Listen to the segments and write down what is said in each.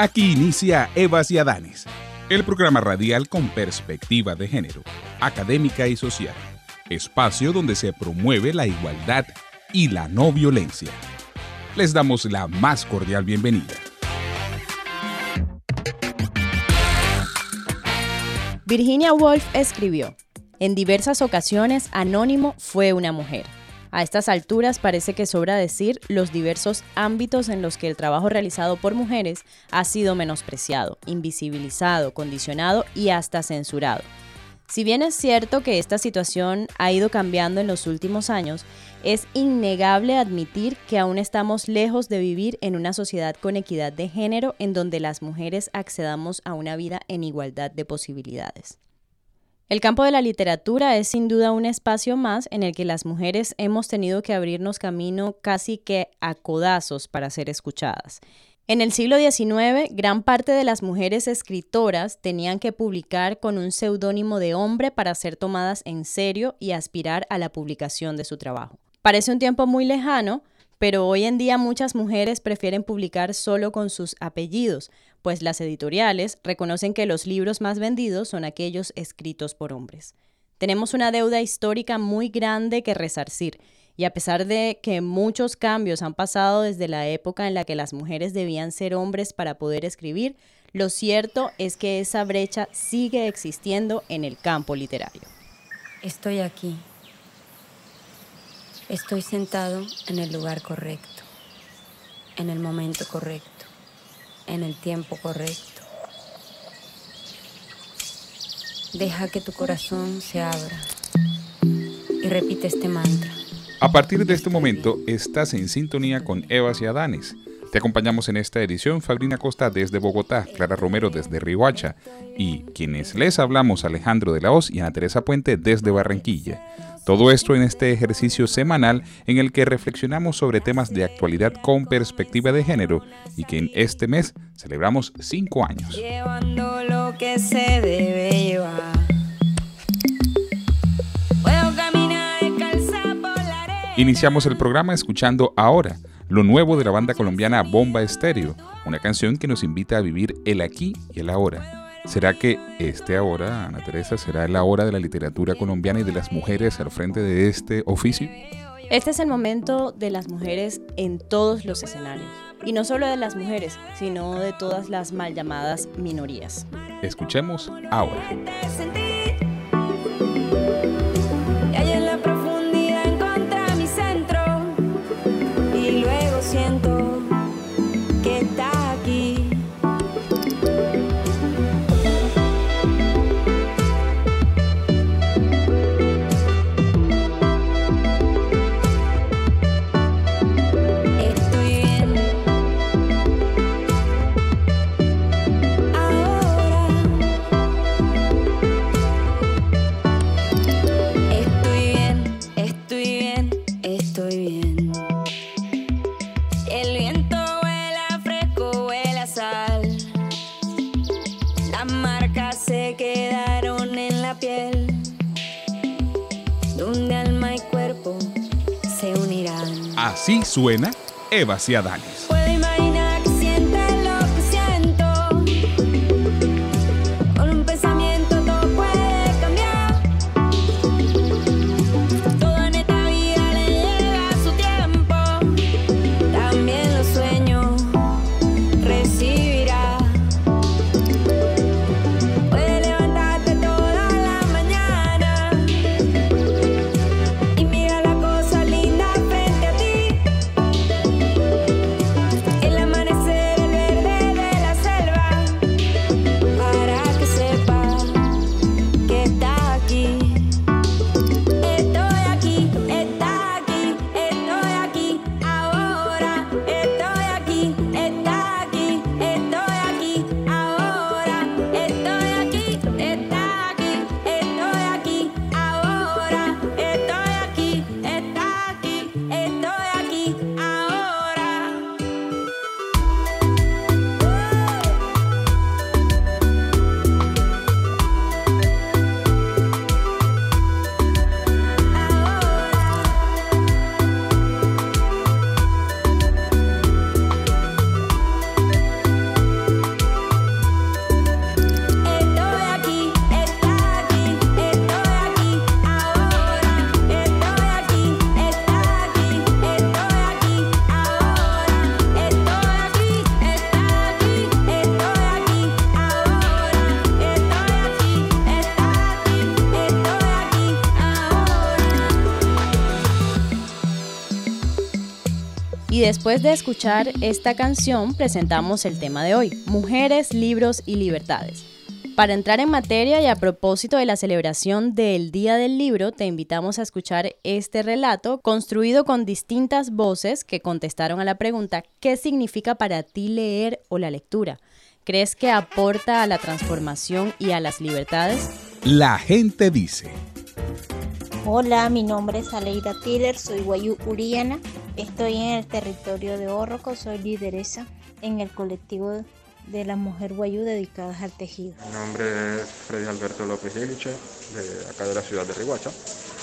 Aquí inicia Evas y Adanes, el programa radial con perspectiva de género, académica y social, espacio donde se promueve la igualdad y la no violencia les damos la más cordial bienvenida. Virginia Woolf escribió, en diversas ocasiones Anónimo fue una mujer. A estas alturas parece que sobra decir los diversos ámbitos en los que el trabajo realizado por mujeres ha sido menospreciado, invisibilizado, condicionado y hasta censurado. Si bien es cierto que esta situación ha ido cambiando en los últimos años, es innegable admitir que aún estamos lejos de vivir en una sociedad con equidad de género en donde las mujeres accedamos a una vida en igualdad de posibilidades. El campo de la literatura es sin duda un espacio más en el que las mujeres hemos tenido que abrirnos camino casi que a codazos para ser escuchadas. En el siglo XIX, gran parte de las mujeres escritoras tenían que publicar con un seudónimo de hombre para ser tomadas en serio y aspirar a la publicación de su trabajo. Parece un tiempo muy lejano, pero hoy en día muchas mujeres prefieren publicar solo con sus apellidos, pues las editoriales reconocen que los libros más vendidos son aquellos escritos por hombres. Tenemos una deuda histórica muy grande que resarcir y a pesar de que muchos cambios han pasado desde la época en la que las mujeres debían ser hombres para poder escribir, lo cierto es que esa brecha sigue existiendo en el campo literario. Estoy aquí. Estoy sentado en el lugar correcto, en el momento correcto, en el tiempo correcto. Deja que tu corazón se abra y repite este mantra. A partir de este momento, estás en sintonía con Evas y Adanes. Te acompañamos en esta edición Fabrina Costa desde Bogotá, Clara Romero desde Riohacha y quienes les hablamos Alejandro de la Hoz y Ana Teresa Puente desde Barranquilla. Todo esto en este ejercicio semanal en el que reflexionamos sobre temas de actualidad con perspectiva de género y que en este mes celebramos cinco años. Llevando lo que se debe llevar. Iniciamos el programa escuchando Ahora, lo nuevo de la banda colombiana Bomba Estéreo, una canción que nos invita a vivir el aquí y el ahora. ¿Será que este ahora, Ana Teresa, será la hora de la literatura colombiana y de las mujeres al frente de este oficio? Este es el momento de las mujeres en todos los escenarios. Y no solo de las mujeres, sino de todas las mal llamadas minorías. Escuchemos ahora. Eva Ciadales. Después de escuchar esta canción, presentamos el tema de hoy, mujeres, libros y libertades. Para entrar en materia y a propósito de la celebración del Día del Libro, te invitamos a escuchar este relato construido con distintas voces que contestaron a la pregunta ¿qué significa para ti leer o la lectura? ¿Crees que aporta a la transformación y a las libertades? La gente dice. Hola, mi nombre es Aleida Tiller, soy guayú uriana, estoy en el territorio de Órroco, soy lideresa en el colectivo de la mujer guayú dedicadas al tejido. Mi nombre es Freddy Alberto López Iliche, de acá de la ciudad de Riguacha.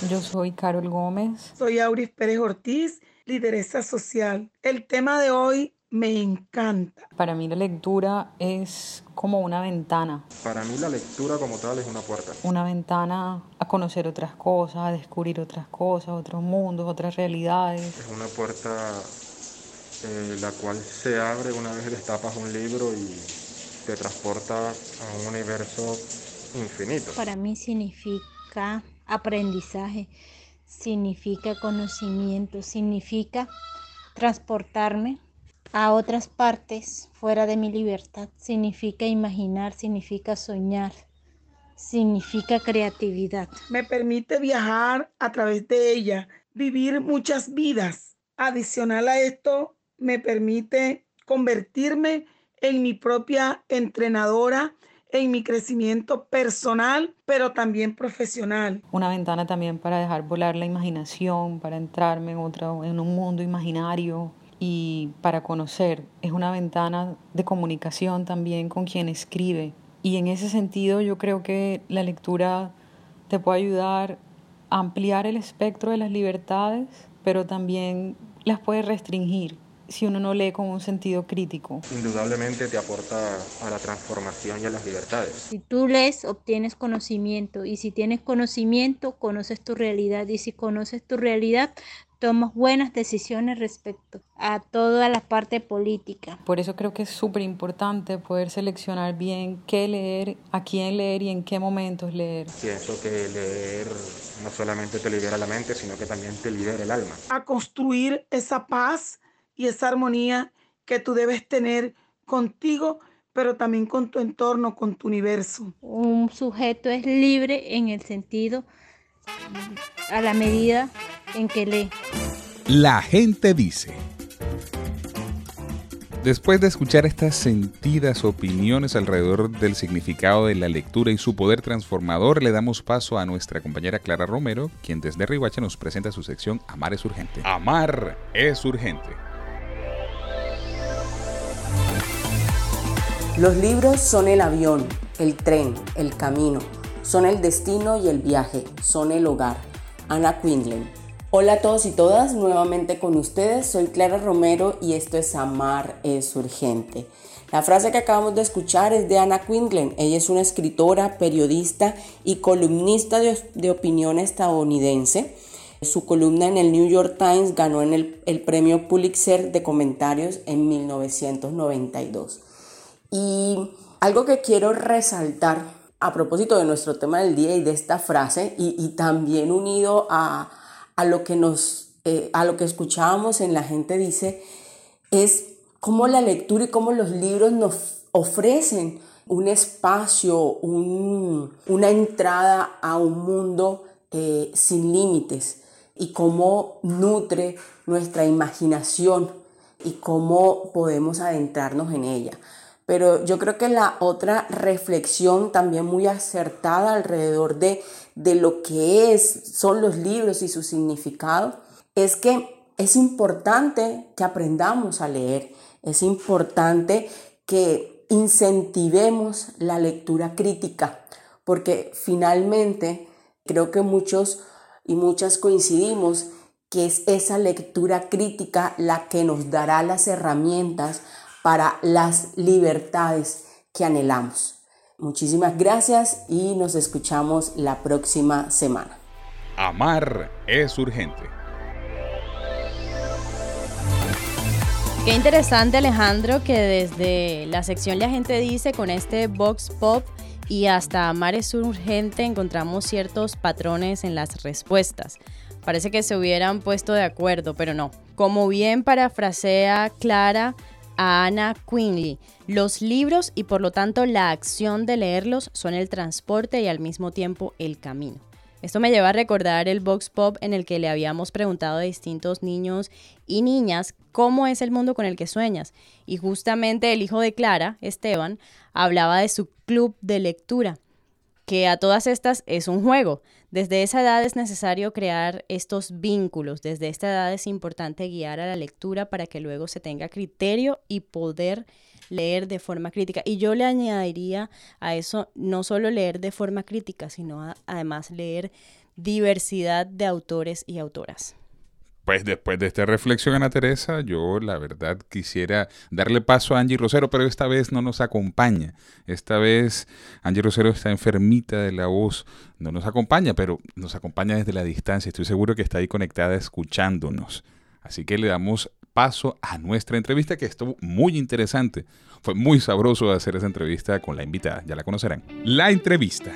Yo soy Carol Gómez. Soy Auris Pérez Ortiz, lideresa social. El tema de hoy me encanta. Para mí la lectura es como una ventana. Para mí la lectura como tal es una puerta. Una ventana a conocer otras cosas, a descubrir otras cosas, otros mundos, otras realidades. Es una puerta eh, la cual se abre una vez destapas un libro y te transporta a un universo infinito. Para mí significa aprendizaje, significa conocimiento, significa transportarme a otras partes fuera de mi libertad, significa imaginar, significa soñar, significa creatividad. Me permite viajar a través de ella, vivir muchas vidas. Adicional a esto, me permite convertirme en mi propia entrenadora, en mi crecimiento personal, pero también profesional. Una ventana también para dejar volar la imaginación, para entrarme en, otro, en un mundo imaginario y para conocer. Es una ventana de comunicación también con quien escribe. Y en ese sentido yo creo que la lectura te puede ayudar a ampliar el espectro de las libertades, pero también las puede restringir si uno no lee con un sentido crítico. Indudablemente te aporta a la transformación y a las libertades. Si tú lees, obtienes conocimiento y si tienes conocimiento, conoces tu realidad y si conoces tu realidad, tomas buenas decisiones respecto a toda la parte política. Por eso creo que es súper importante poder seleccionar bien qué leer, a quién leer y en qué momentos leer. Pienso que leer no solamente te libera la mente, sino que también te libera el alma. A construir esa paz y esa armonía que tú debes tener contigo, pero también con tu entorno, con tu universo. Un sujeto es libre en el sentido a la medida en que lee. La gente dice. Después de escuchar estas sentidas opiniones alrededor del significado de la lectura y su poder transformador, le damos paso a nuestra compañera Clara Romero, quien desde Rihuacha nos presenta su sección Amar es urgente. Amar es urgente. Los libros son el avión, el tren, el camino, son el destino y el viaje, son el hogar. Ana Quindlen. Hola a todos y todas, nuevamente con ustedes, soy Clara Romero y esto es Amar es urgente. La frase que acabamos de escuchar es de Ana Quindlen. Ella es una escritora, periodista y columnista de, opinión estadounidense. Su columna en el New York Times ganó en el premio Pulitzer de comentarios en 1992. Y algo que quiero resaltar a propósito de nuestro tema del día y de esta frase, y, también unido a, lo que nos, eh, a lo que escuchábamos en La gente dice, es cómo la lectura y cómo los libros nos ofrecen un espacio, una entrada a un mundo eh, sin límites y cómo nutre nuestra imaginación y cómo podemos adentrarnos en ella. Pero yo creo que la otra reflexión también muy acertada alrededor de, de lo que es, son los libros y su significado es que es importante que aprendamos a leer, es importante que incentivemos la lectura crítica, porque finalmente creo que muchos y muchas coincidimos que es esa lectura crítica la que nos dará las herramientas para las libertades que anhelamos. Muchísimas gracias y nos escuchamos la próxima semana. Amar es urgente. Qué interesante Alejandro que desde la sección La gente dice con este box pop y hasta Amar es urgente encontramos ciertos patrones en las respuestas. Parece que se hubieran puesto de acuerdo, pero no. Como bien parafrasea Clara a Anna Quinley, los libros y por lo tanto la acción de leerlos son el transporte y al mismo tiempo el camino. Esto me lleva a recordar el Vox Pop en el que le habíamos preguntado a distintos niños y niñas cómo es el mundo con el que sueñas. Y justamente el hijo de Clara, Esteban, hablaba de su club de lectura, que a todas estas es un juego. Desde esa edad es necesario crear estos vínculos, desde esta edad es importante guiar a la lectura para que luego se tenga criterio y poder leer de forma crítica. Y yo le añadiría a eso no solo leer de forma crítica, sino además leer diversidad de autores y autoras. Pues después de esta reflexión, Ana Teresa, yo la verdad quisiera darle paso a Angie Rosero, pero esta vez no nos acompaña. Esta vez Angie Rosero está enfermita de la voz, no nos acompaña, pero nos acompaña desde la distancia. Estoy seguro que está ahí conectada escuchándonos. Así que le damos paso a nuestra entrevista que estuvo muy interesante. Fue muy sabroso hacer esa entrevista con la invitada, ya la conocerán. La entrevista.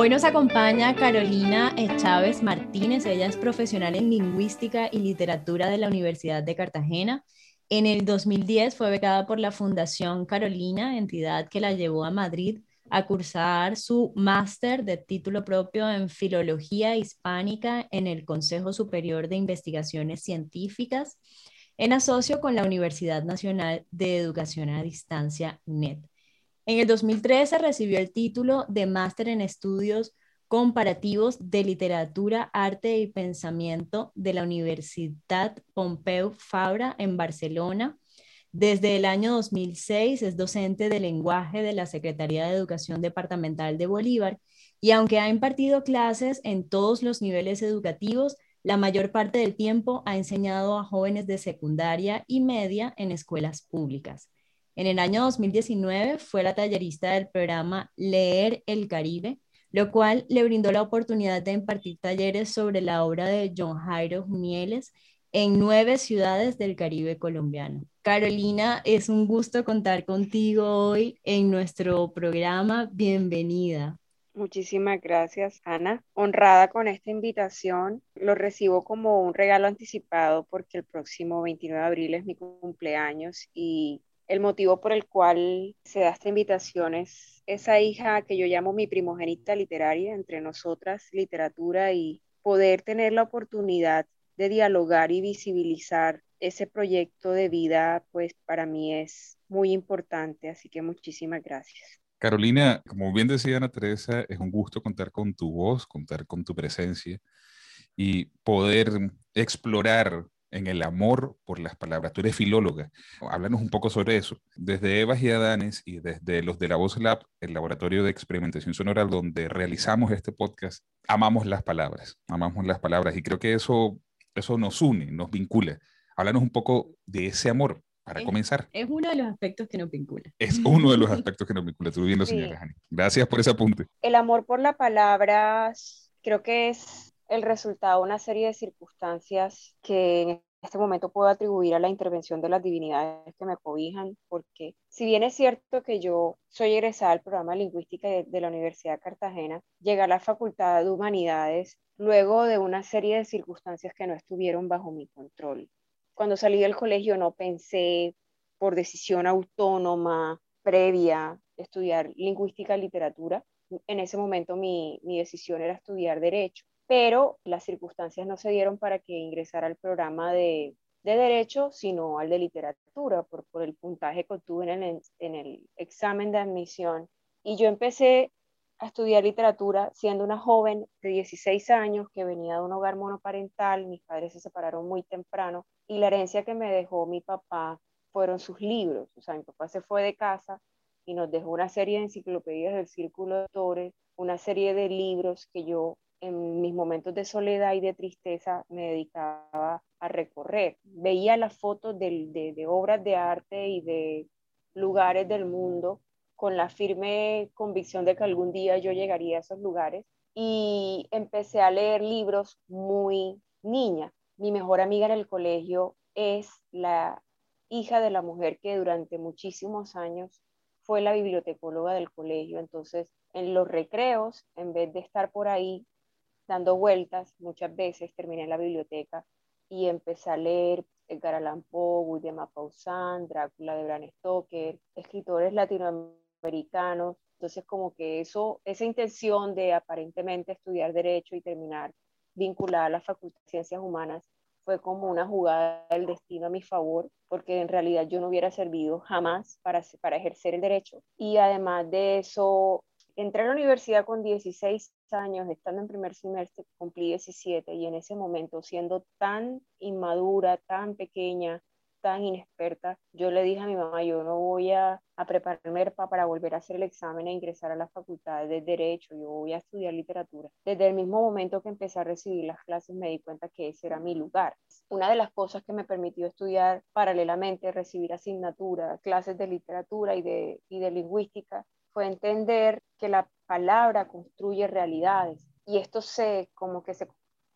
Hoy nos acompaña Carolina Chávez Martínez. Ella es profesional en lingüística y literatura de la Universidad de Cartagena. En el 2010 fue becada por la Fundación Carolina, entidad que la llevó a Madrid a cursar su máster de título propio en Filología Hispánica en el Consejo Superior de Investigaciones Científicas, en asocio con la Universidad Nacional de Educación a Distancia, NET. En el 2013 recibió el título de máster en estudios comparativos de literatura, arte y pensamiento de la Universidad Pompeu Fabra en Barcelona desde el año 2006 es docente de lenguaje de la Secretaría de Educación Departamental de Bolívar y aunque ha impartido clases en todos los niveles educativos, la mayor parte del tiempo ha enseñado a jóvenes de secundaria y media en escuelas públicas. En el año 2019 fue la tallerista del programa Leer el Caribe, lo cual le brindó la oportunidad de impartir talleres sobre la obra de John Jairo Mieles en nueve ciudades del Caribe colombiano. Carolina, es un gusto contar contigo hoy en nuestro programa. Bienvenida. Muchísimas gracias, Ana. Honrada con esta invitación. Lo recibo como un regalo anticipado porque el próximo 29 de abril es mi cumpleaños y el motivo por el cual se da esta invitación es esa hija que yo llamo mi primogénita literaria, entre nosotras, literatura y poder tener la oportunidad de dialogar y visibilizar ese proyecto de vida, pues para mí es muy importante, así que muchísimas gracias. Carolina, como bien decía Ana Teresa, es un gusto contar con tu voz, contar con tu presencia y poder explorar en el amor por las palabras. Tú eres filóloga. Háblanos un poco sobre eso. Desde Evas y Adanes y desde los de la Voz Lab, el laboratorio de experimentación sonora donde realizamos este podcast, amamos las palabras, amamos las palabras y creo que eso eso nos une, nos vincula. Háblanos un poco de ese amor para comenzar. Es uno de los aspectos que nos vincula. Es uno de los aspectos que nos vincula. Tú bien señora Gracias por ese apunte. El amor por la palabra creo que es el resultado de una serie de circunstancias que en este momento puedo atribuir a la intervención de las divinidades que me cobijan, porque si bien es cierto que yo soy egresada del programa de lingüística de, la Universidad de Cartagena, llegué a la Facultad de Humanidades luego de una serie de circunstancias que no estuvieron bajo mi control. Cuando salí del colegio no pensé por decisión autónoma, previa, estudiar lingüística y literatura. En ese momento mi, decisión era estudiar derecho, pero las circunstancias no se dieron para que ingresara al programa de, derecho, sino al de literatura, por, por el puntaje que obtuve en el, en el examen de admisión. Y yo empecé a estudiar literatura siendo una joven de 16 años que venía de un hogar monoparental, mis padres se separaron muy temprano y la herencia que me dejó mi papá fueron sus libros, o sea, mi papá se fue de casa y nos dejó una serie de enciclopedias del Círculo de Autores, una serie de libros que yo en mis momentos de soledad y de tristeza me dedicaba a recorrer. Veía las fotos de, de obras de arte y de lugares del mundo con la firme convicción de que algún día yo llegaría a esos lugares y empecé a leer libros muy niña. Mi mejor amiga en el colegio es la hija de la mujer que durante muchísimos años fue la bibliotecóloga del colegio, entonces en los recreos, en vez de estar por ahí dando vueltas, muchas veces terminé en la biblioteca y empecé a leer Edgar Allan Poe, William Pausán, Drácula de Bram Stoker, escritores latinoamericanos. Entonces, como que eso, esa intención de aparentemente estudiar Derecho y terminar vinculada a la Facultad de Ciencias Humanas fue como una jugada del destino a mi favor, porque en realidad yo no hubiera servido jamás para, para ejercer el derecho. Y además de eso, entré a la universidad con 16 años, estando en primer semestre, cumplí 17 y en ese momento, siendo tan inmadura, tan pequeña, tan inexperta, yo le dije a mi mamá, yo no voy a, a prepararme para volver a hacer el examen e ingresar a la facultad de Derecho, yo voy a estudiar literatura. Desde el mismo momento que empecé a recibir las clases me di cuenta que ese era mi lugar. Una de las cosas que me permitió estudiar paralelamente, recibir asignaturas, clases de literatura y de, y de lingüística, fue entender que la palabra construye realidades. Y esto se, como que se,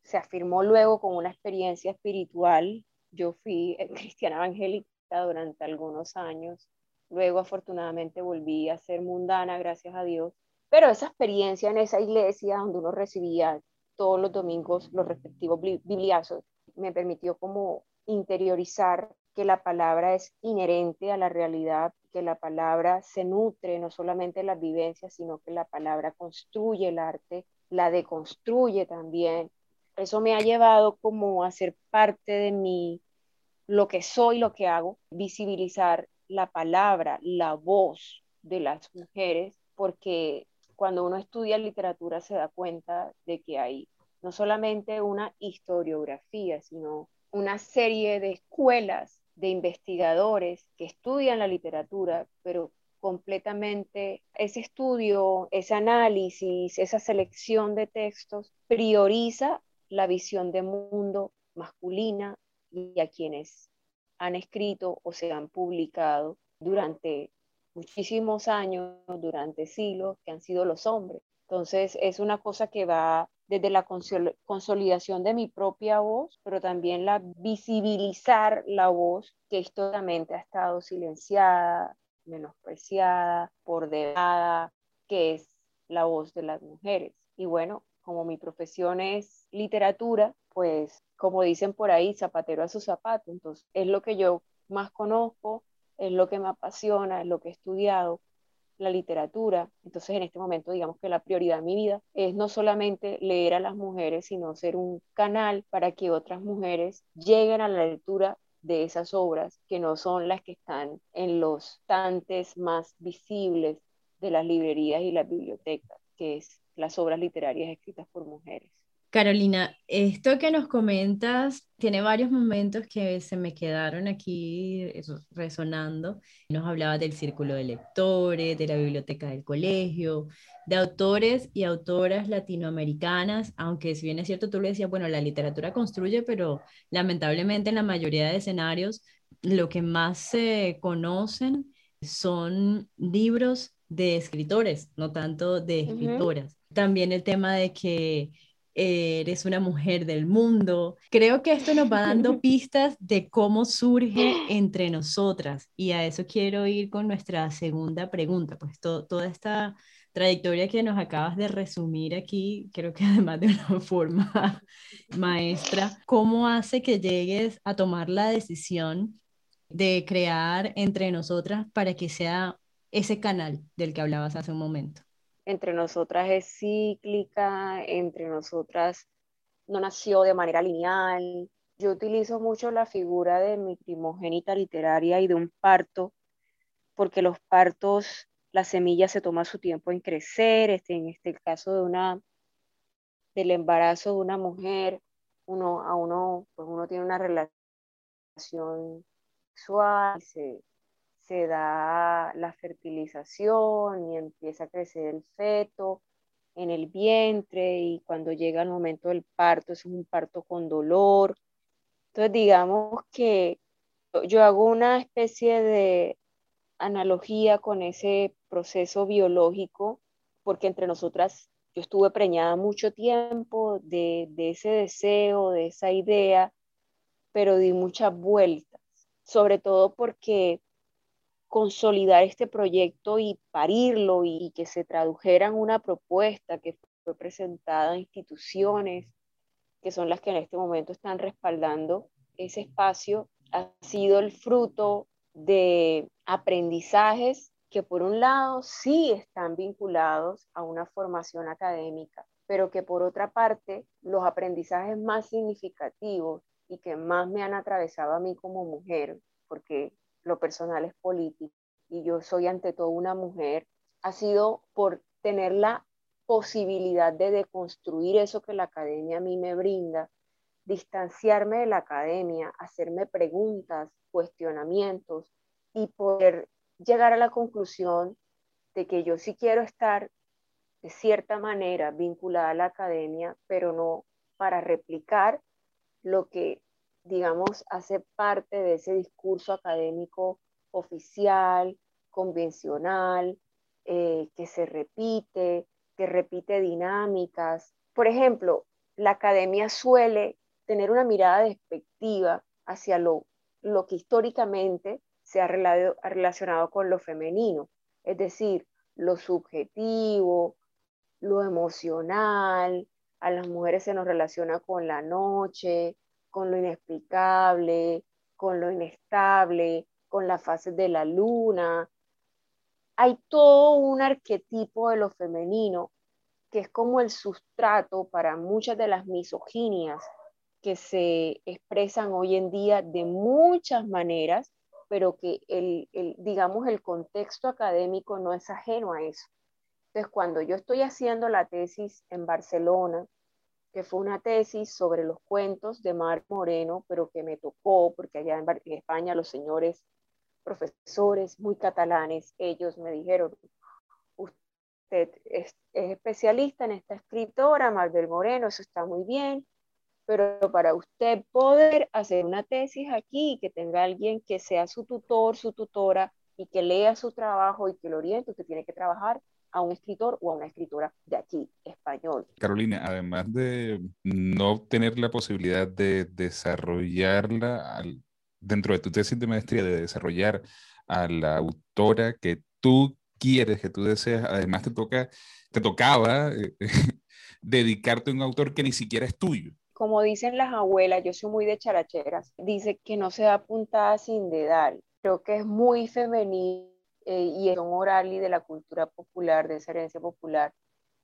se afirmó luego con una experiencia espiritual. Yo fui cristiana evangélica durante algunos años. Luego, afortunadamente, volví a ser mundana, gracias a Dios. Pero esa experiencia en esa iglesia donde uno recibía todos los domingos los respectivos bibliazos, me permitió como interiorizar que la palabra es inherente a la realidad, que la palabra se nutre no solamente de las vivencias, sino que la palabra construye el arte, la deconstruye también. Eso me ha llevado como a ser parte de mi, lo que soy, lo que hago, visibilizar la palabra, la voz de las mujeres, porque cuando uno estudia literatura se da cuenta de que hay no solamente una historiografía, sino una serie de escuelas de investigadores que estudian la literatura, pero completamente ese estudio, ese análisis, esa selección de textos prioriza la visión de mundo masculina y a quienes han escrito o se han publicado durante muchísimos años, durante siglos, que han sido los hombres. Entonces es una cosa que va desde la consolidación de mi propia voz, pero también la visibilizar la voz que históricamente ha estado silenciada, menospreciada, por debajo, que es la voz de las mujeres. Y bueno, como mi profesión es literatura, pues como dicen por ahí, zapatero a su zapato, entonces es lo que yo más conozco, es lo que me apasiona, es lo que he estudiado, la literatura. Entonces, en este momento, digamos que la prioridad en mi vida es no solamente leer a las mujeres, sino ser un canal para que otras mujeres lleguen a la lectura de esas obras que no son las que están en los tantes más visibles de las librerías y las bibliotecas, que es las obras literarias escritas por mujeres. Carolina, esto que nos comentas tiene varios momentos que se me quedaron aquí resonando. Nos hablabas del círculo de lectores, de la biblioteca del colegio, de autores y autoras latinoamericanas, aunque si bien es cierto, tú le decías, bueno, la literatura construye, pero lamentablemente en la mayoría de escenarios lo que más se conocen son libros de escritores, no tanto de escritoras. También el tema de que eres una mujer del mundo. Creo que esto nos va dando pistas de cómo surge entre nosotras y a eso quiero ir con nuestra segunda pregunta, pues toda esta trayectoria que nos acabas de resumir aquí, creo que además de una forma maestra, ¿cómo hace que llegues a tomar la decisión de crear entre nosotras para que sea ese canal del que hablabas hace un momento? Entre nosotras es cíclica, entre nosotras no nació de manera lineal. Yo utilizo mucho la figura de mi primogénita literaria y de un parto, porque los partos, la semilla se toma su tiempo en crecer, este, en este caso de una, del embarazo de una mujer, uno, a uno, pues uno tiene una relación sexual, se, se da la fertilización y empieza a crecer el feto en el vientre y cuando llega el momento del parto es un parto con dolor. Entonces digamos que yo hago una especie de analogía con ese proceso biológico porque entre nosotras yo estuve preñada mucho tiempo de, de ese deseo, de esa idea, pero di muchas vueltas, sobre todo porque consolidar este proyecto y parirlo y, que se tradujera en una propuesta que fue presentada a instituciones que son las que en este momento están respaldando ese espacio, ha sido el fruto de aprendizajes que por un lado sí están vinculados a una formación académica, pero que por otra parte los aprendizajes más significativos y que más me han atravesado a mí como mujer, porque lo personal es político y yo soy ante todo una mujer, ha sido por tener la posibilidad de deconstruir eso que la academia a mí me brinda, distanciarme de la academia, hacerme preguntas, cuestionamientos y poder llegar a la conclusión de que yo sí quiero estar de cierta manera vinculada a la academia, pero no para replicar lo que, digamos, hace parte de ese discurso académico oficial, convencional, eh, que se repite, que repite dinámicas. Por ejemplo, la academia suele tener una mirada despectiva hacia lo, lo que históricamente se ha relacionado con lo femenino, es decir, lo subjetivo, lo emocional, a las mujeres se nos relaciona con la noche, con lo inexplicable, con lo inestable, con las fases de la luna. Hay todo un arquetipo de lo femenino que es como el sustrato para muchas de las misoginias que se expresan hoy en día de muchas maneras pero que el, digamos, el contexto académico no es ajeno a eso. Entonces, cuando yo estoy haciendo la tesis en Barcelona, que fue una tesis sobre los cuentos de Mar Moreno, pero que me tocó, porque allá en, España los señores profesores muy catalanes, ellos me dijeron, usted es, es especialista en esta escritora, Marbel Moreno, eso está muy bien, pero para usted poder hacer una tesis aquí que tenga alguien que sea su tutor, su tutora y que lea su trabajo y que lo oriente, usted tiene que trabajar a un escritor o a una escritora de aquí, español. Carolina, además de no tener la posibilidad de desarrollarla dentro de tu tesis de maestría, de desarrollar a la autora que tú quieres, que tú deseas, además te toca, te tocaba eh, dedicarte a un autor que ni siquiera es tuyo como dicen las abuelas, yo soy muy de characheras, dice que no se da puntada sin dedal. Creo que es muy femenino eh, y es un oral y de la cultura popular, de esa herencia popular.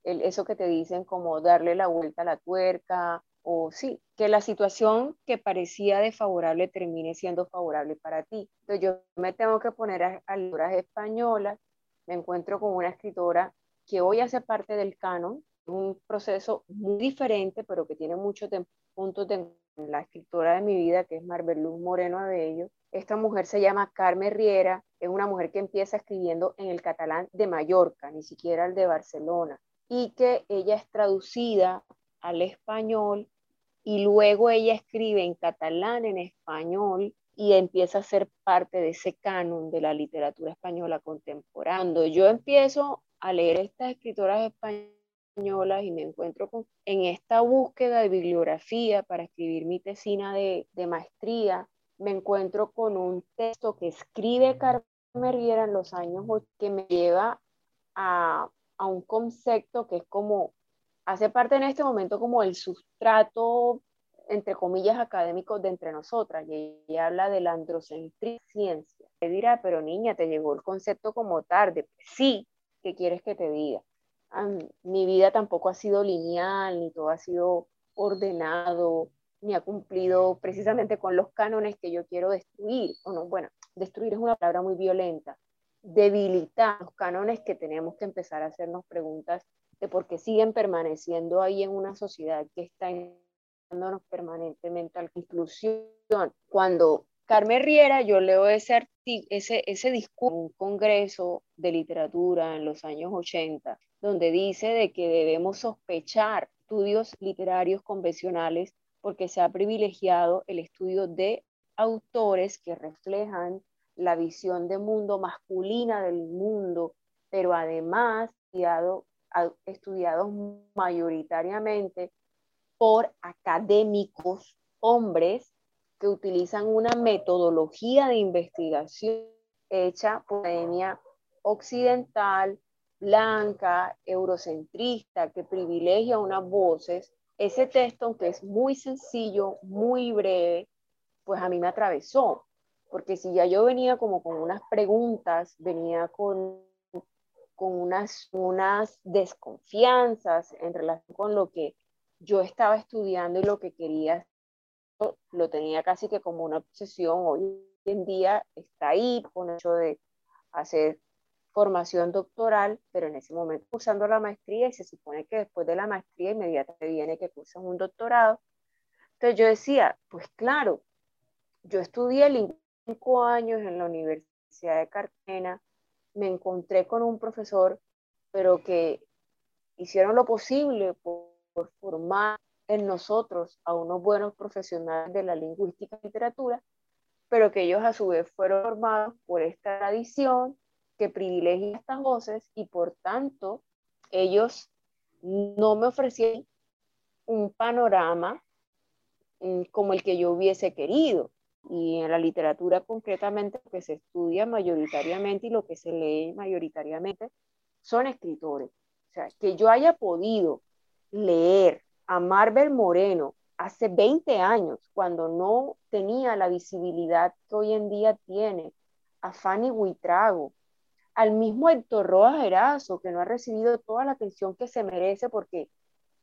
Eso que te dicen como darle la vuelta a la tuerca, o sí, que la situación que parecía desfavorable termine siendo favorable para ti. Entonces yo me tengo que poner a, a españolas, me encuentro con una escritora que hoy hace parte del canon, un proceso muy diferente, pero que tiene muchos puntos la escritora de mi vida, que es Luz Moreno Abello. Esta mujer se llama Carmen Riera, es una mujer que empieza escribiendo en el catalán de Mallorca, ni siquiera el de Barcelona, y que ella es traducida al español y luego ella escribe en catalán, en español, y empieza a ser parte de ese canon de la literatura española contemporánea. Yo empiezo a leer estas escritoras españolas y me encuentro con, en esta búsqueda de bibliografía para escribir mi tesina de, maestría, me encuentro con un texto que escribe Carmen Riera en los años que me lleva a, a un concepto que es como, hace parte en este momento como el sustrato entre comillas, académicos de entre nosotras, y ella habla de la ciencia. Te dirá, pero niña, te llegó el concepto como tarde. Sí, ¿qué quieres que te diga? Mi vida tampoco ha sido lineal, ni todo ha sido ordenado, ni ha cumplido precisamente con los cánones que yo quiero destruir. O no, bueno, destruir es una palabra muy violenta. Debilitar los cánones que tenemos que empezar a hacernos preguntas de por qué siguen permaneciendo ahí en una sociedad que está dándonos permanentemente a la inclusión. Cuando Carmen Riera, yo leo ese, ese, ese discurso en un congreso de literatura en los años 80, donde dice de que debemos sospechar estudios literarios convencionales porque se ha privilegiado el estudio de autores que reflejan la visión de mundo masculina del mundo, pero además estudiado, estudiados mayoritariamente por académicos hombres que utilizan una metodología de investigación hecha por academia occidental, blanca, eurocentrista, que privilegia unas voces, ese texto, aunque es muy sencillo, muy breve, pues a mí me atravesó, porque si ya yo venía como con unas preguntas, venía con, con unas, unas desconfianzas en relación con lo que yo estaba estudiando y lo que quería, lo tenía casi que como una obsesión, hoy en día está ahí con el hecho de hacer formación doctoral, pero en ese momento cursando la maestría y se supone que después de la maestría inmediatamente viene que cursan un doctorado. Entonces yo decía, pues claro, yo estudié cinco años en la Universidad de Cartagena, me encontré con un profesor, pero que hicieron lo posible por, por formar en nosotros a unos buenos profesionales de la lingüística y literatura, pero que ellos a su vez fueron formados por esta tradición que privilegia estas voces y por tanto ellos no me ofrecían un panorama mm, como el que yo hubiese querido. Y en la literatura concretamente que se estudia mayoritariamente y lo que se lee mayoritariamente son escritores. O sea, que yo haya podido leer a Marvel Moreno hace 20 años, cuando no tenía la visibilidad que hoy en día tiene, a Fanny Huitrago, al mismo Héctor Rojas Erazo, que no ha recibido toda la atención que se merece porque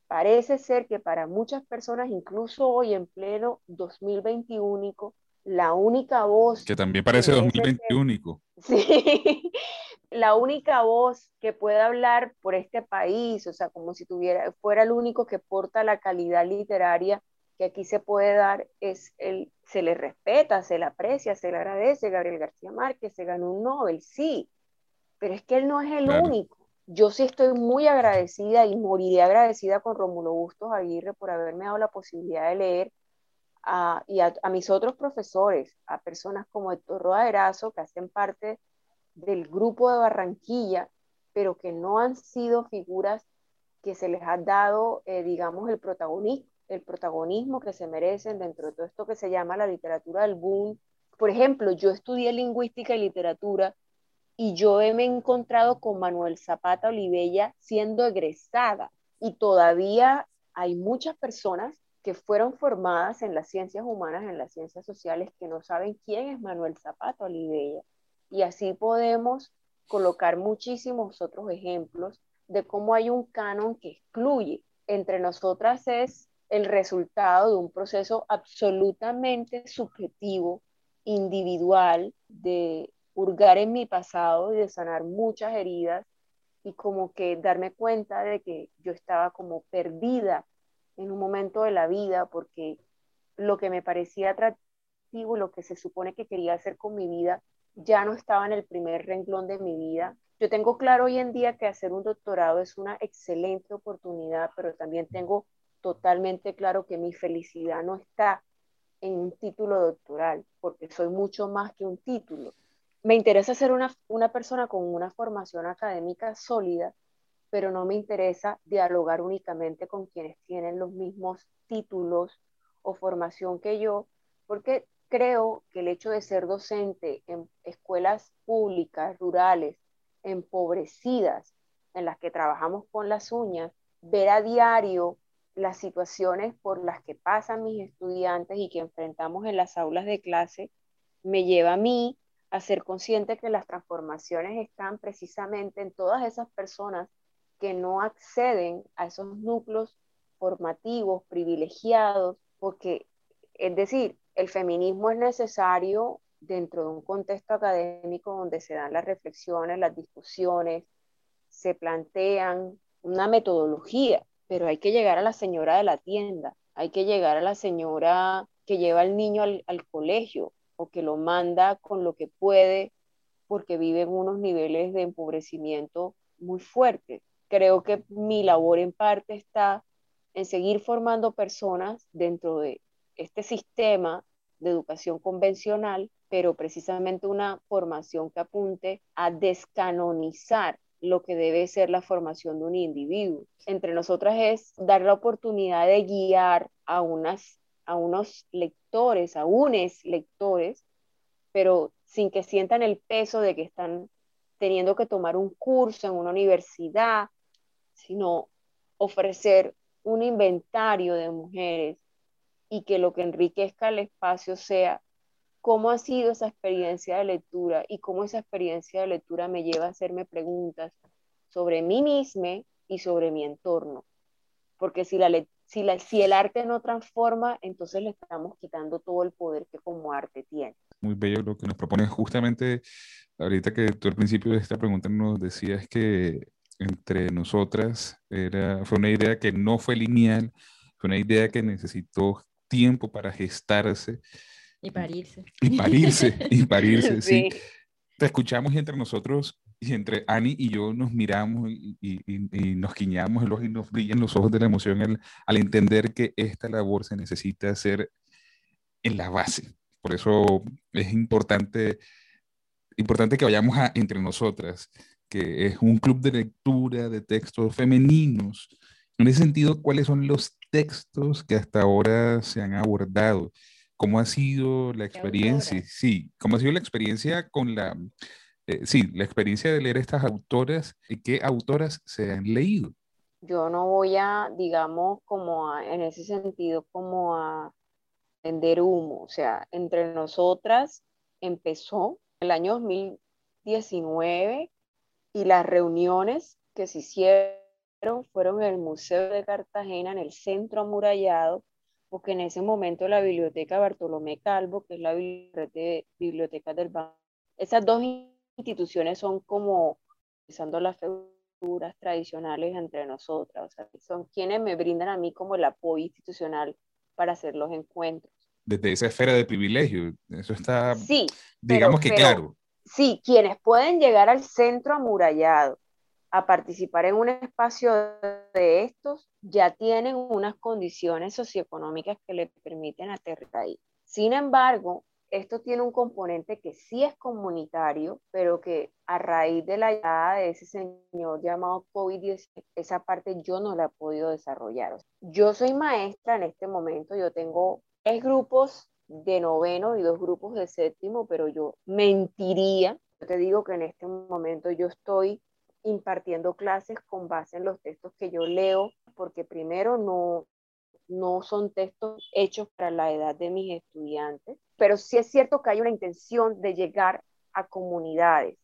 parece ser que para muchas personas, incluso hoy en pleno 2021, la única voz... Que también parece 2021. Sí, la única voz que pueda hablar por este país, o sea, como si tuviera, fuera el único que porta la calidad literaria que aquí se puede dar, es el, se le respeta, se le aprecia, se le agradece. Gabriel García Márquez se ganó un Nobel, sí, pero es que él no es el único. Yo sí estoy muy agradecida y moriré agradecida con Rómulo Bustos Aguirre por haberme dado la posibilidad de leer a, y a, mis otros profesores, a personas como Héctor Roa Erazo, que hacen parte del grupo de Barranquilla, pero que no han sido figuras que se les ha dado, eh, digamos, el protagonismo, el protagonismo que se merecen dentro de todo esto que se llama la literatura del boom. Por ejemplo, yo estudié lingüística y literatura y yo me he encontrado con Manuel Zapata Olivella siendo egresada y todavía hay muchas personas que fueron formadas en las ciencias humanas, en las ciencias sociales, que no saben quién es Manuel Zapata Olivella. Y así podemos colocar muchísimos otros ejemplos de cómo hay un canon que excluye. Entre nosotras es el resultado de un proceso absolutamente subjetivo, individual, de hurgar en mi pasado y de sanar muchas heridas y como que darme cuenta de que yo estaba como perdida en un momento de la vida porque lo que me parecía atractivo, lo que se supone que quería hacer con mi vida, ya no estaba en el primer renglón de mi vida. Yo tengo claro hoy en día que hacer un doctorado es una excelente oportunidad, pero también tengo totalmente claro que mi felicidad no está en un título doctoral, porque soy mucho más que un título me interesa ser una, una persona con una formación académica sólida, pero no me interesa dialogar únicamente con quienes tienen los mismos títulos o formación que yo, porque creo que el hecho de ser docente en escuelas públicas, rurales, empobrecidas, en las que trabajamos con las uñas, ver a diario las situaciones por las que pasan mis estudiantes y que enfrentamos en las aulas de clase, me lleva a mí a ser consciente que las transformaciones están precisamente en todas esas personas que no acceden a esos núcleos formativos, privilegiados, porque, es decir, el feminismo es necesario dentro de un contexto académico donde se dan las reflexiones, las discusiones, se plantean una metodología, pero hay que llegar a la señora de la tienda, hay que llegar a la señora que lleva al niño al, al colegio, o que lo manda con lo que puede porque vive en unos niveles de empobrecimiento muy fuertes. Creo que mi labor en parte está en seguir formando personas dentro de este sistema de educación convencional, pero precisamente una formación que apunte a descanonizar lo que debe ser la formación de un individuo. Entre nosotras es dar la oportunidad de guiar a unas a unos lectores, a unos lectores, pero sin que sientan el peso de que están teniendo que tomar un curso en una universidad, sino ofrecer un inventario de mujeres y que lo que enriquezca el espacio sea cómo ha sido esa experiencia de lectura y cómo esa experiencia de lectura me lleva a hacerme preguntas sobre mí misma y sobre mi entorno. Porque si, la, si, la, si el arte no transforma, entonces le estamos quitando todo el poder que como arte tiene. Muy bello lo que nos propone justamente ahorita que tú al principio de esta pregunta nos decías que entre nosotras era, fue una idea que no fue lineal, fue una idea que necesitó tiempo para gestarse. Y parirse. Y parirse, y parirse, sí. Te escuchamos y entre nosotros, y entre Ani y yo nos miramos y, y, nos quiñamos ojo y nos brillan los ojos de la emoción al, al entender que esta labor se necesita hacer en la base. Por eso es importante, importante que vayamos a, entre nosotras, que es un club de lectura de textos femeninos. En ese sentido, ¿cuáles son los textos que hasta ahora se han abordado? ¿Cómo ha sido la experiencia? Sí, ¿cómo ha sido la experiencia con la, eh, sí, la experiencia de leer estas autoras y qué autoras se han leído? Yo no voy a, digamos, como en ese sentido, como a vender humo. O sea, entre nosotras empezó el año 2019 y las reuniones que se hicieron fueron en el Museo de Cartagena, en el centro amurallado, porque en ese momento la biblioteca Bartolomé Calvo, que es la biblioteca del banco, esas dos instituciones son como usando las figuras tradicionales entre nosotras, o sea, son quienes me brindan a mí como el apoyo institucional para hacer los encuentros. Desde esa esfera de privilegio, eso está, sí, digamos que claro. Sí, quienes pueden llegar al centro amurallado a participar en un espacio de estos, ya tienen unas condiciones socioeconómicas que le permiten aterrizar ahí. Sin embargo, esto tiene un componente que sí es comunitario, pero que a raíz de la llegada de ese señor llamado COVID-19, esa parte yo no la he podido desarrollar. Yo soy maestra en este momento, yo tengo tres grupos de noveno y dos grupos de séptimo, pero yo mentiría. Yo te digo que en este momento yo estoy impartiendo clases con base en los textos que yo leo, porque primero no, no son textos hechos para la edad de mis estudiantes, pero sí es cierto que hay una intención de llegar a comunidades,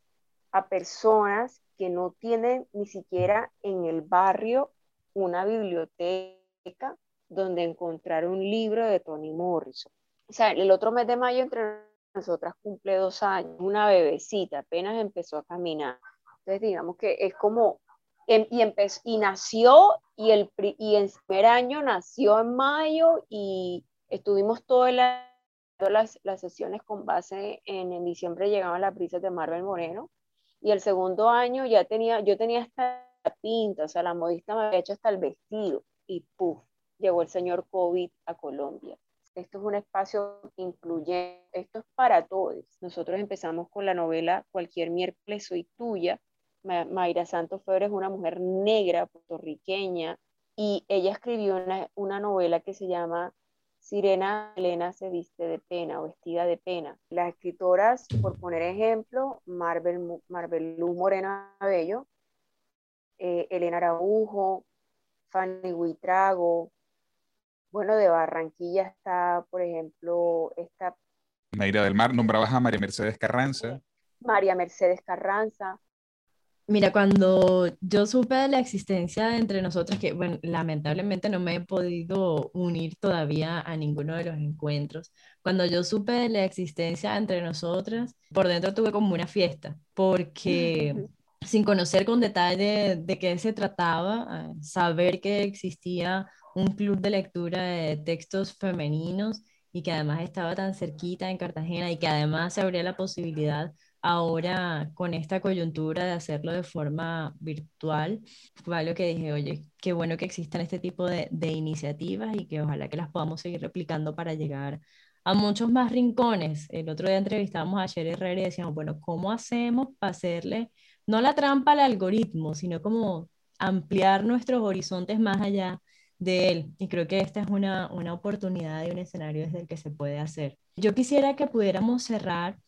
a personas que no tienen ni siquiera en el barrio una biblioteca donde encontrar un libro de Toni Morrison. O sea, el otro mes de mayo entre nosotras cumple dos años, una bebecita, apenas empezó a caminar. Entonces, digamos que es como, em, y, nació, y el, y primer año nació en mayo, y estuvimos todo el año las, las sesiones con base en, en diciembre llegaban las brisas de Marvel Moreno, y el segundo año ya tenía, yo tenía esta pinta, o sea, la modista me había hecho hasta el vestido, y puff, llegó el señor COVID a Colombia. Esto es un espacio incluyente, esto es para todos. Nosotros empezamos con la novela Cualquier miércoles soy tuya. Mayra Santos Febre es una mujer negra, puertorriqueña, y ella escribió una, una novela que se llama Sirena Elena se viste de pena o vestida de pena. Las escritoras, por poner ejemplo, Marvel, Marvel Luz Morena Bello, eh, Elena Araujo, Fanny Huitrago, bueno, de Barranquilla está, por ejemplo, esta... Naira del Mar, nombrabas a María Mercedes Carranza. María Mercedes Carranza. Mira, cuando yo supe de la existencia entre nosotros, que bueno, lamentablemente no me he podido unir todavía a ninguno de los encuentros, cuando yo supe de la existencia entre nosotras, por dentro tuve como una fiesta, porque sin conocer con detalle de qué se trataba, eh, saber que existía un club de lectura de textos femeninos y que además estaba tan cerquita en Cartagena y que además se abría la posibilidad ahora con esta coyuntura de hacerlo de forma virtual, fue algo que dije, oye, qué bueno que existan este tipo de, de iniciativas y que ojalá que las podamos seguir replicando para llegar a muchos más rincones. El otro día entrevistábamos a Sherry Herrera y decíamos, bueno, ¿cómo hacemos para hacerle no la trampa al algoritmo, sino como ampliar nuestros horizontes más allá de él. Y creo que esta es una, oportunidad y un escenario desde el que se puede hacer. Yo quisiera que pudiéramos cerrar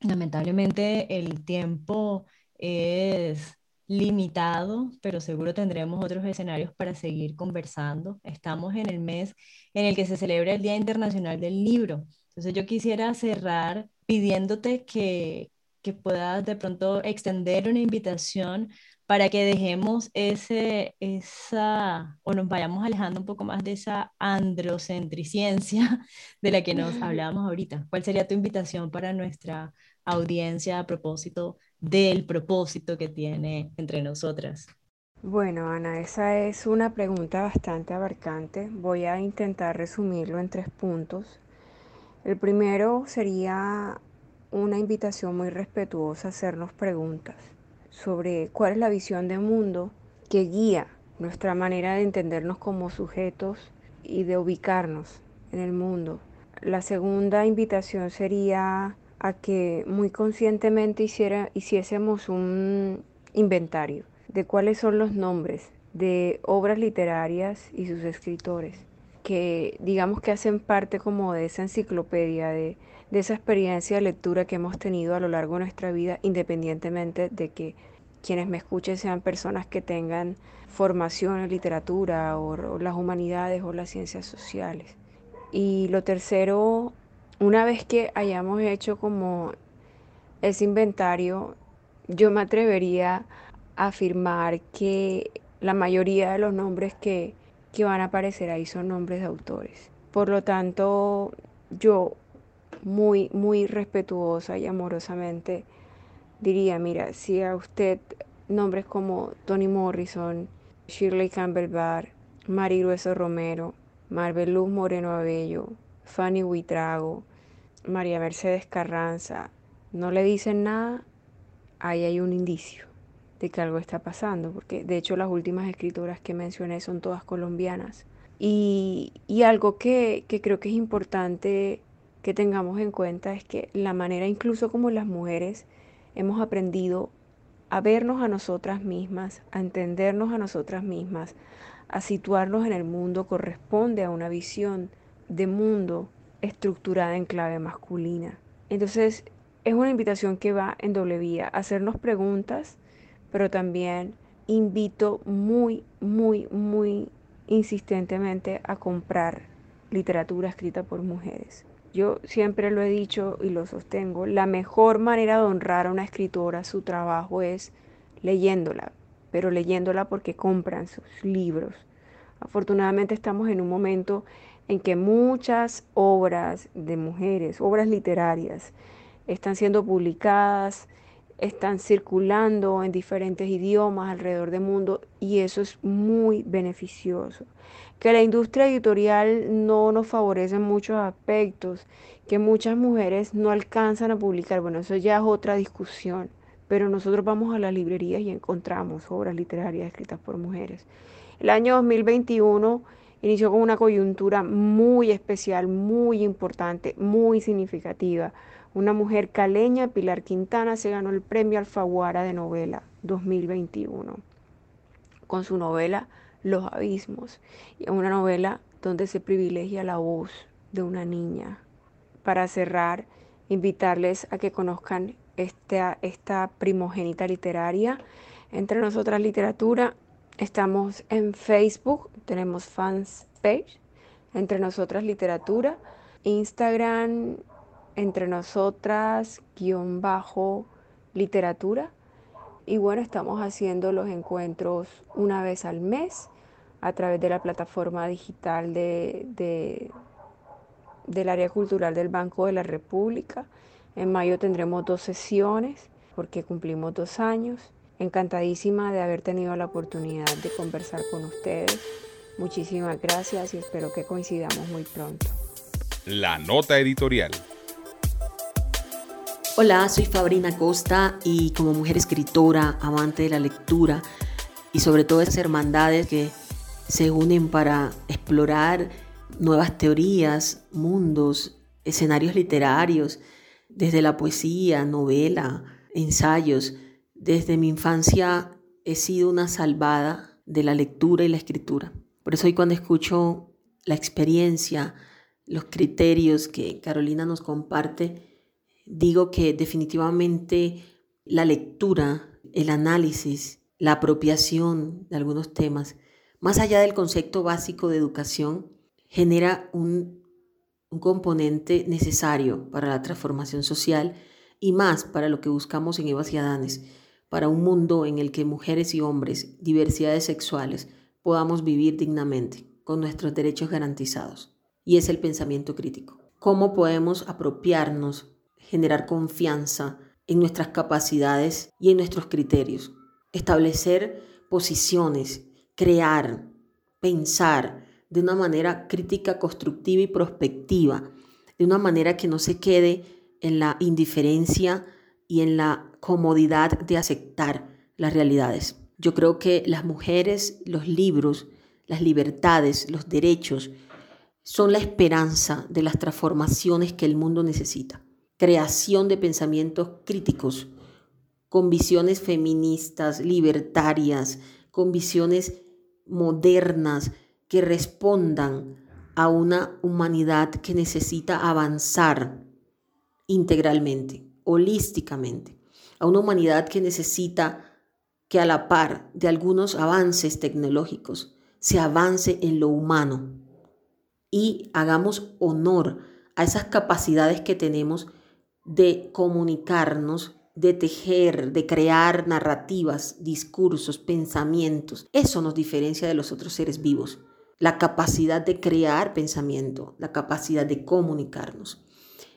Lamentablemente el tiempo es limitado, pero seguro tendremos otros escenarios para seguir conversando. Estamos en el mes en el que se celebra el Día Internacional del Libro. Entonces yo quisiera cerrar pidiéndote que, que puedas de pronto extender una invitación para que dejemos ese, esa, o nos vayamos alejando un poco más de esa androcentriciencia de la que nos hablábamos ahorita. ¿Cuál sería tu invitación para nuestra audiencia a propósito del propósito que tiene entre nosotras? Bueno, Ana, esa es una pregunta bastante abarcante. Voy a intentar resumirlo en tres puntos. El primero sería una invitación muy respetuosa a hacernos preguntas sobre cuál es la visión de mundo que guía nuestra manera de entendernos como sujetos y de ubicarnos en el mundo. La segunda invitación sería a que muy conscientemente hiciera, hiciésemos un inventario de cuáles son los nombres de obras literarias y sus escritores, que digamos que hacen parte como de esa enciclopedia, de, de esa experiencia de lectura que hemos tenido a lo largo de nuestra vida, independientemente de que quienes me escuchen sean personas que tengan formación en literatura o, o las humanidades o las ciencias sociales. Y lo tercero, una vez que hayamos hecho como ese inventario, yo me atrevería a afirmar que la mayoría de los nombres que, que van a aparecer ahí son nombres de autores. Por lo tanto, yo muy, muy respetuosa y amorosamente diría, mira, si a usted nombres como Toni Morrison, Shirley Campbell Barr, Mari Romero, Marvel Luz Moreno Abello, Fanny Huitrago, María Mercedes Carranza no le dicen nada, ahí hay un indicio de que algo está pasando, porque de hecho las últimas escritoras que mencioné son todas colombianas. Y, y algo que, que creo que es importante que tengamos en cuenta es que la manera incluso como las mujeres hemos aprendido a vernos a nosotras mismas, a entendernos a nosotras mismas, a situarnos en el mundo corresponde a una visión de mundo estructurada en clave masculina. Entonces, es una invitación que va en doble vía, hacernos preguntas, pero también invito muy, muy, muy insistentemente a comprar literatura escrita por mujeres. Yo siempre lo he dicho y lo sostengo, la mejor manera de honrar a una escritora su trabajo es leyéndola, pero leyéndola porque compran sus libros. Afortunadamente estamos en un momento en que muchas obras de mujeres, obras literarias, están siendo publicadas, están circulando en diferentes idiomas alrededor del mundo y eso es muy beneficioso. Que la industria editorial no nos favorece en muchos aspectos, que muchas mujeres no alcanzan a publicar, bueno, eso ya es otra discusión, pero nosotros vamos a las librerías y encontramos obras literarias escritas por mujeres. El año 2021 inició con una coyuntura muy especial, muy importante, muy significativa. Una mujer caleña, Pilar Quintana, se ganó el premio Alfaguara de novela 2021 con su novela Los Abismos, una novela donde se privilegia la voz de una niña. Para cerrar, invitarles a que conozcan esta, esta primogénita literaria. Entre nosotras literatura Estamos en Facebook, tenemos fans page, entre nosotras literatura, Instagram, entre nosotras guion bajo literatura. Y bueno, estamos haciendo los encuentros una vez al mes a través de la plataforma digital de, del área cultural del Banco de la República. En mayo tendremos dos sesiones porque cumplimos dos años. Encantadísima de haber tenido la oportunidad de conversar con ustedes. Muchísimas gracias y espero que coincidamos muy pronto. La nota editorial. Hola, soy Fabrina Costa y como mujer escritora, amante de la lectura y sobre todo esas hermandades que se unen para explorar nuevas teorías, mundos, escenarios literarios, desde la poesía, novela, ensayos, desde mi infancia he sido una salvada de la lectura y la escritura. Por eso hoy cuando escucho la experiencia, los criterios que Carolina nos comparte, digo que definitivamente la lectura, el análisis, la apropiación de algunos temas, más allá del concepto básico de educación, genera un, componente necesario para la transformación social y más para lo que buscamos en Evas y Adanes, para un mundo en el que mujeres y hombres, diversidades sexuales, podamos vivir dignamente, con nuestros derechos garantizados. Y es el pensamiento crítico. ¿Cómo podemos apropiarnos, generar confianza en nuestras capacidades y en nuestros criterios? Establecer posiciones, crear, pensar de una manera crítica, constructiva y prospectiva, de una manera que no se quede en la indiferencia y en la comodidad de aceptar las realidades. Yo creo que las mujeres, los libros, las libertades, los derechos, son la esperanza de las transformaciones que el mundo necesita. Creación de pensamientos críticos, con visiones feministas, libertarias, con visiones modernas que respondan a una humanidad que necesita avanzar integralmente, holísticamente, a una humanidad que necesita que a la par de algunos avances tecnológicos se avance en lo humano y hagamos honor a esas capacidades que tenemos de comunicarnos, de tejer, de crear narrativas, discursos, pensamientos. Eso nos diferencia de los otros seres vivos. La capacidad de crear pensamiento, la capacidad de comunicarnos.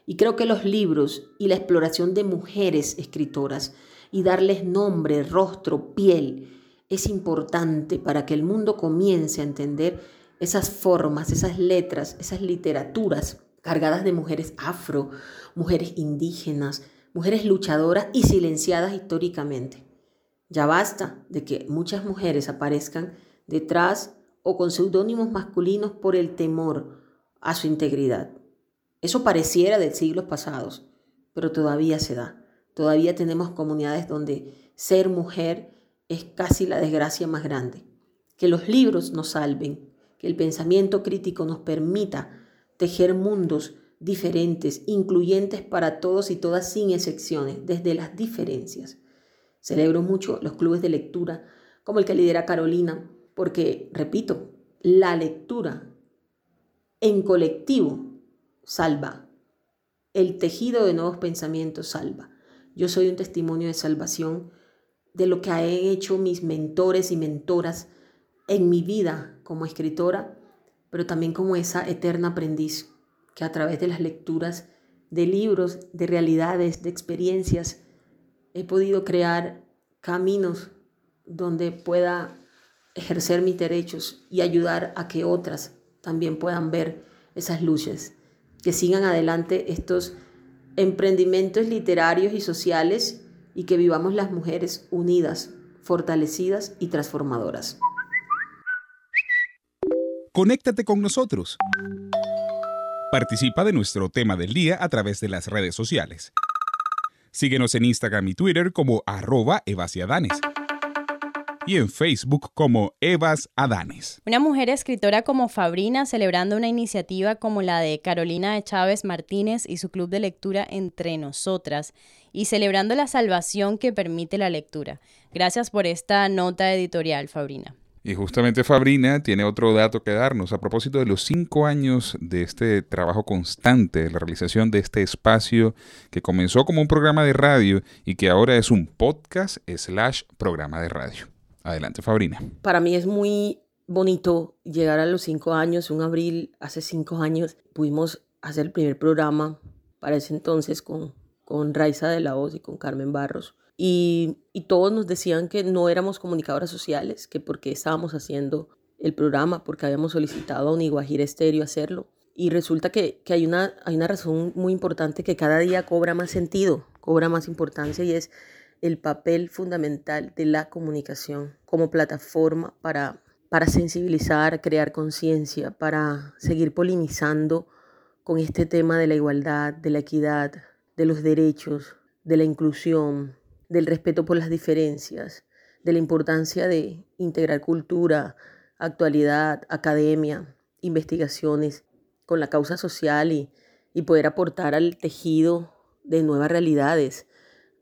Y creo que los libros y la exploración de mujeres escritoras y darles nombre, rostro, piel, es importante para que el mundo comience a entender esas formas, esas letras, esas literaturas cargadas de mujeres afro, mujeres indígenas, mujeres luchadoras y silenciadas históricamente. Ya basta de que muchas mujeres aparezcan detrás o con seudónimos masculinos por el temor a su integridad. Eso pareciera de siglos pasados, pero todavía se da. Todavía tenemos comunidades donde ser mujer es casi la desgracia más grande. Que los libros nos salven, que el pensamiento crítico nos permita tejer mundos diferentes, incluyentes para todos y todas sin excepciones, desde las diferencias. Celebro mucho los clubes de lectura como el que lidera Carolina, porque, repito, la lectura en colectivo salva. El tejido de nuevos pensamientos salva. Yo soy un testimonio de salvación de lo que han hecho mis mentores y mentoras en mi vida como escritora, pero también como esa eterna aprendiz que a través de las lecturas de libros, de realidades, de experiencias, he podido crear caminos donde pueda ejercer mis derechos y ayudar a que otras también puedan ver esas luces, que sigan adelante estos emprendimientos literarios y sociales y que vivamos las mujeres unidas, fortalecidas y transformadoras. Conéctate con nosotros. Participa de nuestro tema del día a través de las redes sociales. Síguenos en Instagram y Twitter como arroba evasiadanes y en Facebook como Evas Adanes. Una mujer escritora como Fabrina celebrando una iniciativa como la de Carolina de Chávez Martínez y su club de lectura Entre Nosotras y celebrando la salvación que permite la lectura. Gracias por esta nota editorial, Fabrina. Y justamente Fabrina tiene otro dato que darnos a propósito de los cinco años de este trabajo constante, de la realización de este espacio que comenzó como un programa de radio y que ahora es un podcast slash programa de radio. Adelante, Fabrina. Para mí es muy bonito llegar a los cinco años. Un abril, hace cinco años, pudimos hacer el primer programa para ese entonces con, con Raiza de la Voz y con Carmen Barros. Y, y todos nos decían que no éramos comunicadoras sociales, que porque estábamos haciendo el programa, porque habíamos solicitado a Uniguajira Estéreo hacerlo. Y resulta que, que, hay, una, hay una razón muy importante que cada día cobra más sentido, cobra más importancia y es el papel fundamental de la comunicación como plataforma para, para sensibilizar, crear conciencia, para seguir polinizando con este tema de la igualdad, de la equidad, de los derechos, de la inclusión, del respeto por las diferencias, de la importancia de integrar cultura, actualidad, academia, investigaciones con la causa social y, y poder aportar al tejido de nuevas realidades,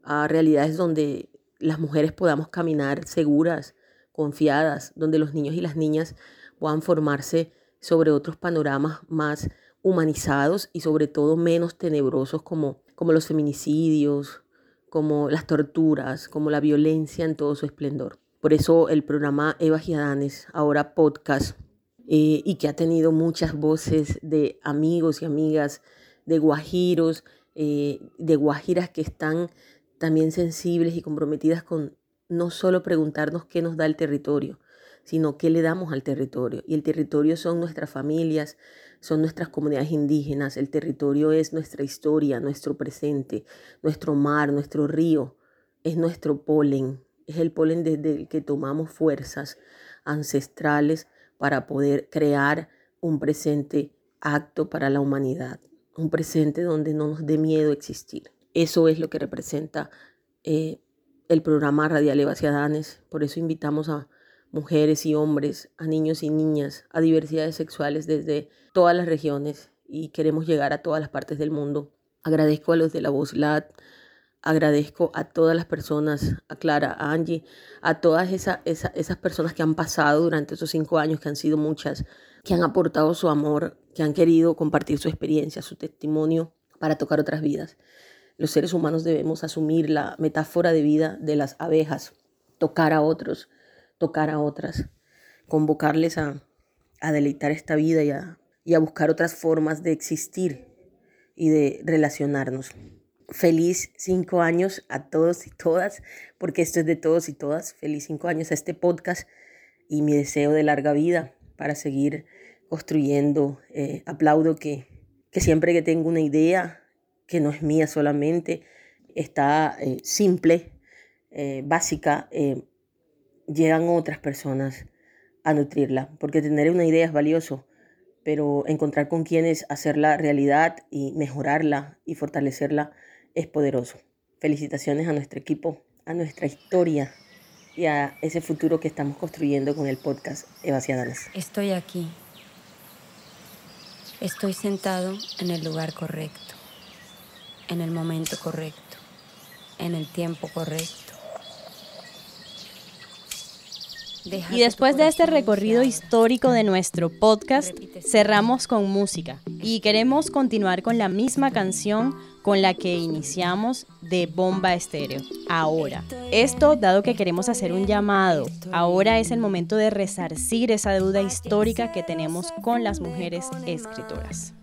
a realidades donde las mujeres podamos caminar seguras, confiadas, donde los niños y las niñas puedan formarse sobre otros panoramas más humanizados y sobre todo menos tenebrosos como, como los feminicidios, como las torturas, como la violencia en todo su esplendor. Por eso el programa Eva Giadanes, ahora podcast, eh, y que ha tenido muchas voces de amigos y amigas, de guajiros, eh, de guajiras que están también sensibles y comprometidas con no solo preguntarnos qué nos da el territorio, sino qué le damos al territorio. Y el territorio son nuestras familias, son nuestras comunidades indígenas, el territorio es nuestra historia, nuestro presente, nuestro mar, nuestro río, es nuestro polen, es el polen desde el que tomamos fuerzas ancestrales para poder crear un presente acto para la humanidad, un presente donde no nos dé miedo existir. Eso es lo que representa eh, el programa Radial Eva Danes, por eso invitamos a mujeres y hombres, a niños y niñas, a diversidades sexuales desde todas las regiones y queremos llegar a todas las partes del mundo. Agradezco a los de la Voz Lat, agradezco a todas las personas, a Clara, a Angie, a todas esas personas que han pasado durante esos cinco años, que han sido muchas, que han aportado su amor, que han querido compartir su experiencia, su testimonio para tocar otras vidas. Los seres humanos debemos asumir la metáfora de vida de las abejas, tocar a otros, tocar a otras, convocarles a, deleitar esta vida y a, y a buscar otras formas de existir y de relacionarnos. Feliz cinco años a todos y todas, porque esto es de todos y todas. Feliz cinco años a este podcast y mi deseo de larga vida para seguir construyendo. Eh, aplaudo que, que siempre que tengo una idea, que no es mía solamente, está eh, simple, eh, básica, llegan otras personas a nutrirla, porque tener una idea es valioso, pero encontrar con quienes hacerla realidad y mejorarla y fortalecerla es poderoso. Felicitaciones a nuestro equipo, a nuestra historia y a ese futuro que estamos construyendo con el podcast Eva Ciadanes. Estoy aquí. Estoy sentado en el lugar correcto, en el momento correcto, en el tiempo correcto y después de este recorrido histórico de nuestro podcast, cerramos con música y queremos continuar con la misma canción con la que iniciamos de Bomba Estéreo, ahora. Esto dado que queremos hacer un llamado, ahora es el momento de resarcir esa deuda histórica que tenemos con las mujeres escritoras.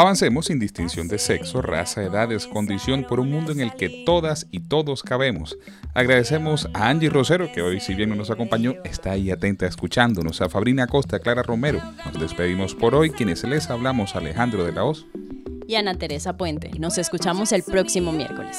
Avancemos sin distinción de sexo, raza, edades, condición por un mundo en el que todas y todos cabemos. Agradecemos a Angie Rosero, que hoy, si bien no nos acompañó, está ahí atenta escuchándonos, a Fabrina Costa, Clara Romero. Nos despedimos por hoy, quienes les hablamos, Alejandro de la Hoz. Y Ana Teresa Puente. Nos escuchamos el próximo miércoles.